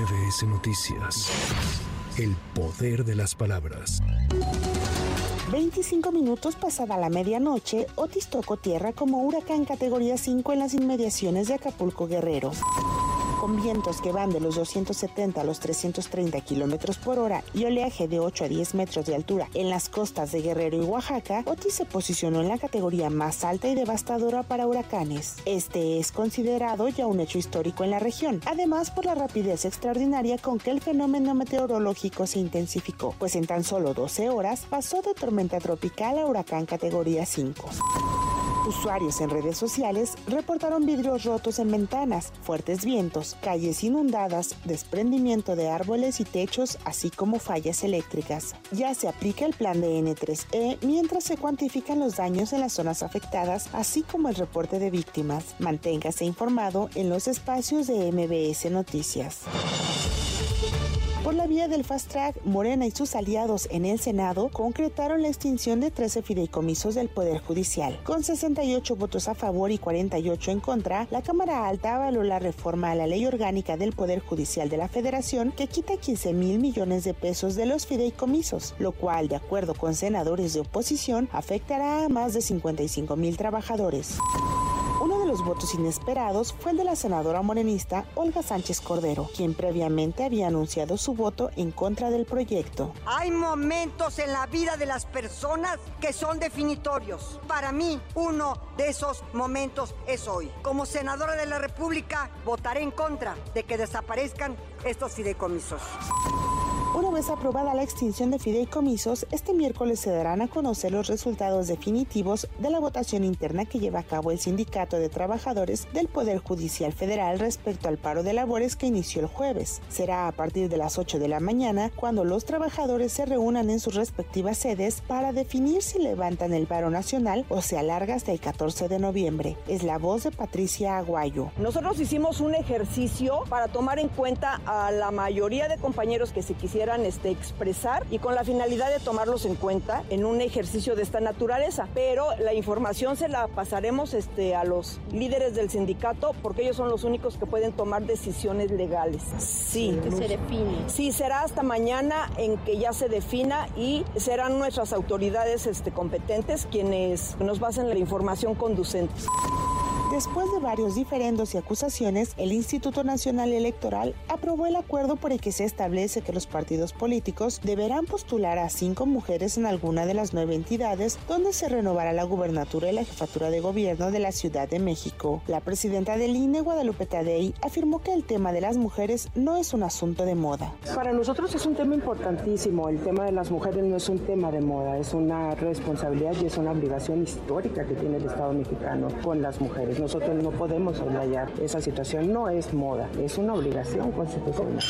MBS Noticias. El poder de las palabras. 25 minutos pasada la medianoche, Otis tocó tierra como huracán categoría 5 en las inmediaciones de Acapulco Guerrero con vientos que van de los 270 a los 330 kilómetros por hora y oleaje de 8 a 10 metros de altura en las costas de Guerrero y Oaxaca, Otis se posicionó en la categoría más alta y devastadora para huracanes. Este es considerado ya un hecho histórico en la región, además por la rapidez extraordinaria con que el fenómeno meteorológico se intensificó, pues en tan solo 12 horas pasó de tormenta tropical a huracán categoría 5. Usuarios en redes sociales reportaron vidrios rotos en ventanas, fuertes vientos, calles inundadas, desprendimiento de árboles y techos, así como fallas eléctricas. Ya se aplica el plan de N3E mientras se cuantifican los daños en las zonas afectadas, así como el reporte de víctimas. Manténgase informado en los espacios de MBS Noticias. Por la vía del fast track, Morena y sus aliados en el Senado concretaron la extinción de 13 fideicomisos del Poder Judicial. Con 68 votos a favor y 48 en contra, la Cámara Alta avaló la reforma a la Ley Orgánica del Poder Judicial de la Federación que quita 15 mil millones de pesos de los fideicomisos, lo cual, de acuerdo con senadores de oposición, afectará a más de 55 mil trabajadores. Los votos inesperados fue el de la senadora morenista Olga Sánchez Cordero, quien previamente había anunciado su voto en contra del proyecto. Hay momentos en la vida de las personas que son definitorios. Para mí, uno de esos momentos es hoy. Como senadora de la República, votaré en contra de que desaparezcan estos fideicomisos. Una vez aprobada la extinción de fideicomisos, este miércoles se darán a conocer los resultados definitivos de la votación interna que lleva a cabo el Sindicato de Trabajadores del Poder Judicial Federal respecto al paro de labores que inició el jueves. Será a partir de las 8 de la mañana cuando los trabajadores se reúnan en sus respectivas sedes para definir si levantan el paro nacional o se alarga hasta el 14 de noviembre. Es la voz de Patricia Aguayo. Nosotros hicimos un ejercicio para tomar en cuenta a la mayoría de compañeros que se quisieran este, expresar y con la finalidad de tomarlos en cuenta en un ejercicio de esta naturaleza. Pero la información se la pasaremos este, a los líderes del sindicato porque ellos son los únicos que pueden tomar decisiones legales. Sí. Que se define. Sí, será hasta mañana en que ya se defina y serán nuestras autoridades este, competentes quienes nos basen la información conducente. Después de varios diferendos y acusaciones, el Instituto Nacional Electoral aprobó el acuerdo por el que se establece que los partidos políticos deberán postular a cinco mujeres en alguna de las nueve entidades donde se renovará la gubernatura y la jefatura de gobierno de la Ciudad de México. La presidenta del INE, Guadalupe Tadei, afirmó que el tema de las mujeres no es un asunto de moda. Para nosotros es un tema importantísimo. El tema de las mujeres no es un tema de moda, es una responsabilidad y es una obligación histórica que tiene el Estado mexicano con las mujeres. Nosotros no podemos soslayar esa situación, no es moda, es una obligación constitucional.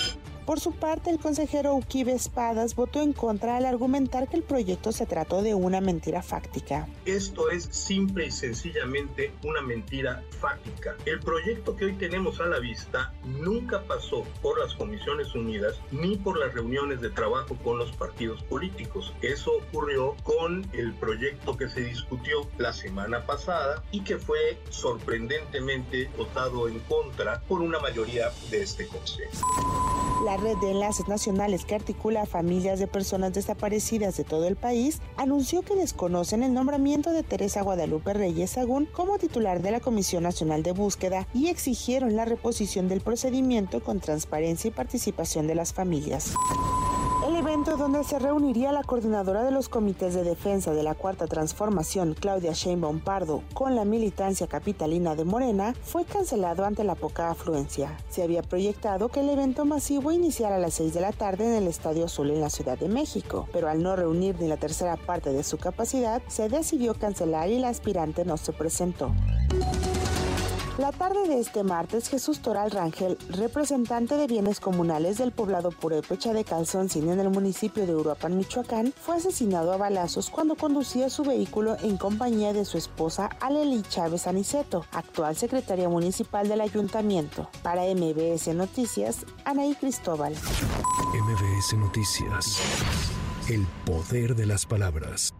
Por su parte, el consejero Uquibe Espadas votó en contra al argumentar que el proyecto se trató de una mentira fáctica. Esto es simple y sencillamente una mentira fáctica. El proyecto que hoy tenemos a la vista nunca pasó por las Comisiones Unidas ni por las reuniones de trabajo con los partidos políticos. Eso ocurrió con el proyecto que se discutió la semana pasada y que fue sorprendentemente votado en contra por una mayoría de este Consejo. La red de enlaces nacionales que articula a familias de personas desaparecidas de todo el país anunció que desconocen el nombramiento de Teresa Guadalupe Reyes Sagún como titular de la Comisión Nacional de Búsqueda y exigieron la reposición del procedimiento con transparencia y participación de las familias. Evento donde se reuniría la coordinadora de los comités de defensa de la Cuarta Transformación, Claudia Sheinbaum Pardo, con la militancia capitalina de Morena, fue cancelado ante la poca afluencia. Se había proyectado que el evento masivo iniciara a las 6 de la tarde en el Estadio Azul en la Ciudad de México, pero al no reunir ni la tercera parte de su capacidad, se decidió cancelar y la aspirante no se presentó. La tarde de este martes, Jesús Toral Rangel, representante de bienes comunales del poblado Purépecha de Calzoncín en el municipio de Uruapan, Michoacán, fue asesinado a balazos cuando conducía su vehículo en compañía de su esposa Aleli Chávez Aniceto, actual secretaria municipal del ayuntamiento. Para MBS Noticias, Anaí Cristóbal. MBS Noticias. El poder de las palabras.